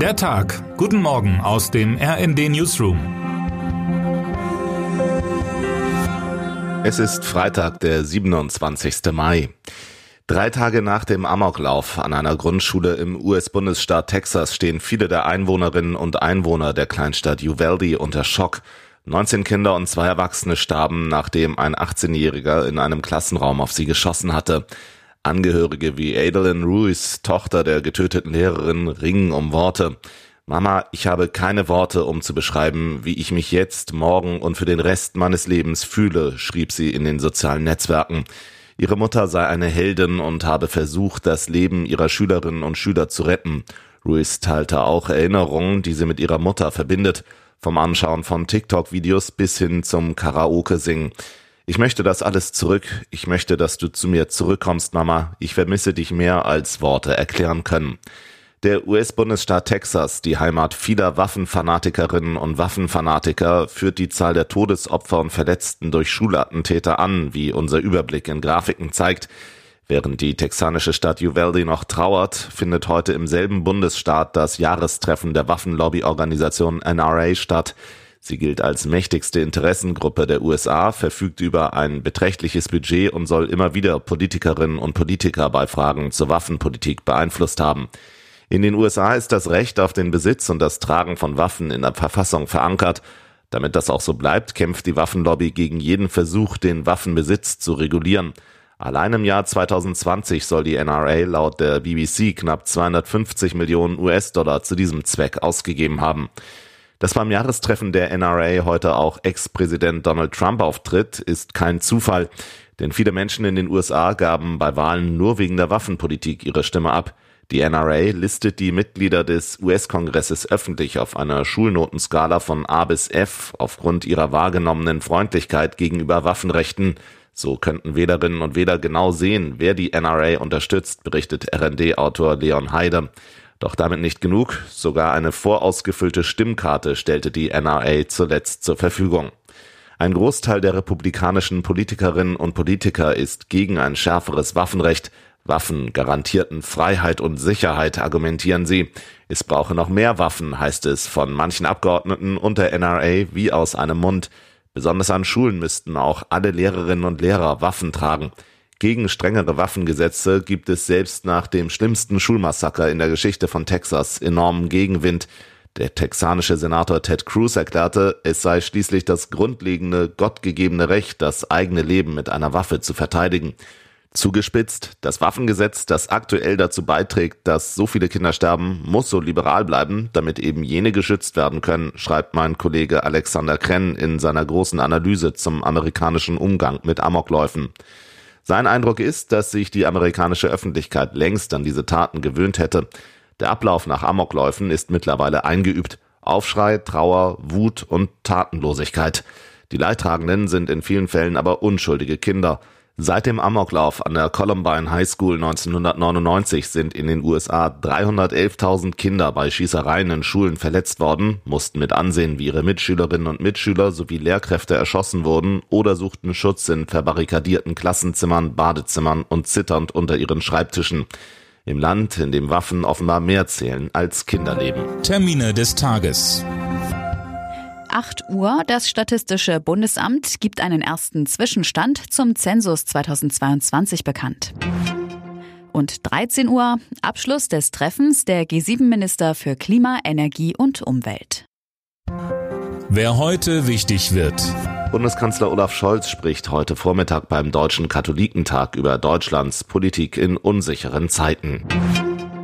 Der Tag. Guten Morgen aus dem RND Newsroom. Es ist Freitag, der 27. Mai. Drei Tage nach dem Amoklauf an einer Grundschule im US-Bundesstaat Texas stehen viele der Einwohnerinnen und Einwohner der Kleinstadt Uvalde unter Schock. 19 Kinder und zwei Erwachsene starben, nachdem ein 18-Jähriger in einem Klassenraum auf sie geschossen hatte. Angehörige wie Adelaine Ruiz, Tochter der getöteten Lehrerin, ringen um Worte. Mama, ich habe keine Worte, um zu beschreiben, wie ich mich jetzt, morgen und für den Rest meines Lebens fühle, schrieb sie in den sozialen Netzwerken. Ihre Mutter sei eine Heldin und habe versucht, das Leben ihrer Schülerinnen und Schüler zu retten. Ruiz teilte auch Erinnerungen, die sie mit ihrer Mutter verbindet, vom Anschauen von TikTok-Videos bis hin zum Karaoke-Singen. Ich möchte das alles zurück. Ich möchte, dass du zu mir zurückkommst, Mama. Ich vermisse dich mehr, als Worte erklären können. Der US-Bundesstaat Texas, die Heimat vieler Waffenfanatikerinnen und Waffenfanatiker, führt die Zahl der Todesopfer und Verletzten durch Schulattentäter an, wie unser Überblick in Grafiken zeigt. Während die texanische Stadt Uvalde noch trauert, findet heute im selben Bundesstaat das Jahrestreffen der Waffenlobbyorganisation NRA statt. Sie gilt als mächtigste Interessengruppe der USA, verfügt über ein beträchtliches Budget und soll immer wieder Politikerinnen und Politiker bei Fragen zur Waffenpolitik beeinflusst haben. In den USA ist das Recht auf den Besitz und das Tragen von Waffen in der Verfassung verankert. Damit das auch so bleibt, kämpft die Waffenlobby gegen jeden Versuch, den Waffenbesitz zu regulieren. Allein im Jahr 2020 soll die NRA laut der BBC knapp 250 Millionen US-Dollar zu diesem Zweck ausgegeben haben. Dass beim Jahrestreffen der NRA heute auch Ex-Präsident Donald Trump auftritt, ist kein Zufall, denn viele Menschen in den USA gaben bei Wahlen nur wegen der Waffenpolitik ihre Stimme ab. Die NRA listet die Mitglieder des US-Kongresses öffentlich auf einer Schulnotenskala von A bis F aufgrund ihrer wahrgenommenen Freundlichkeit gegenüber Waffenrechten. So könnten Wählerinnen und Wähler genau sehen, wer die NRA unterstützt, berichtet RD-Autor Leon Heide. Doch damit nicht genug, sogar eine vorausgefüllte Stimmkarte stellte die NRA zuletzt zur Verfügung. Ein Großteil der republikanischen Politikerinnen und Politiker ist gegen ein schärferes Waffenrecht. Waffen garantierten Freiheit und Sicherheit, argumentieren sie. Es brauche noch mehr Waffen, heißt es von manchen Abgeordneten und der NRA wie aus einem Mund. Besonders an Schulen müssten auch alle Lehrerinnen und Lehrer Waffen tragen. Gegen strengere Waffengesetze gibt es selbst nach dem schlimmsten Schulmassaker in der Geschichte von Texas enormen Gegenwind. Der texanische Senator Ted Cruz erklärte, es sei schließlich das grundlegende, gottgegebene Recht, das eigene Leben mit einer Waffe zu verteidigen. Zugespitzt, das Waffengesetz, das aktuell dazu beiträgt, dass so viele Kinder sterben, muss so liberal bleiben, damit eben jene geschützt werden können, schreibt mein Kollege Alexander Krenn in seiner großen Analyse zum amerikanischen Umgang mit Amokläufen. Sein Eindruck ist, dass sich die amerikanische Öffentlichkeit längst an diese Taten gewöhnt hätte. Der Ablauf nach Amokläufen ist mittlerweile eingeübt. Aufschrei, Trauer, Wut und Tatenlosigkeit. Die Leidtragenden sind in vielen Fällen aber unschuldige Kinder. Seit dem Amoklauf an der Columbine High School 1999 sind in den USA 311.000 Kinder bei Schießereien in Schulen verletzt worden, mussten mit ansehen, wie ihre Mitschülerinnen und Mitschüler sowie Lehrkräfte erschossen wurden oder suchten Schutz in verbarrikadierten Klassenzimmern, Badezimmern und zitternd unter ihren Schreibtischen. Im Land, in dem Waffen offenbar mehr zählen als Kinderleben. Termine des Tages. 8 Uhr. Das Statistische Bundesamt gibt einen ersten Zwischenstand zum Zensus 2022 bekannt. Und 13 Uhr Abschluss des Treffens der G7-Minister für Klima, Energie und Umwelt. Wer heute wichtig wird. Bundeskanzler Olaf Scholz spricht heute Vormittag beim Deutschen Katholikentag über Deutschlands Politik in unsicheren Zeiten.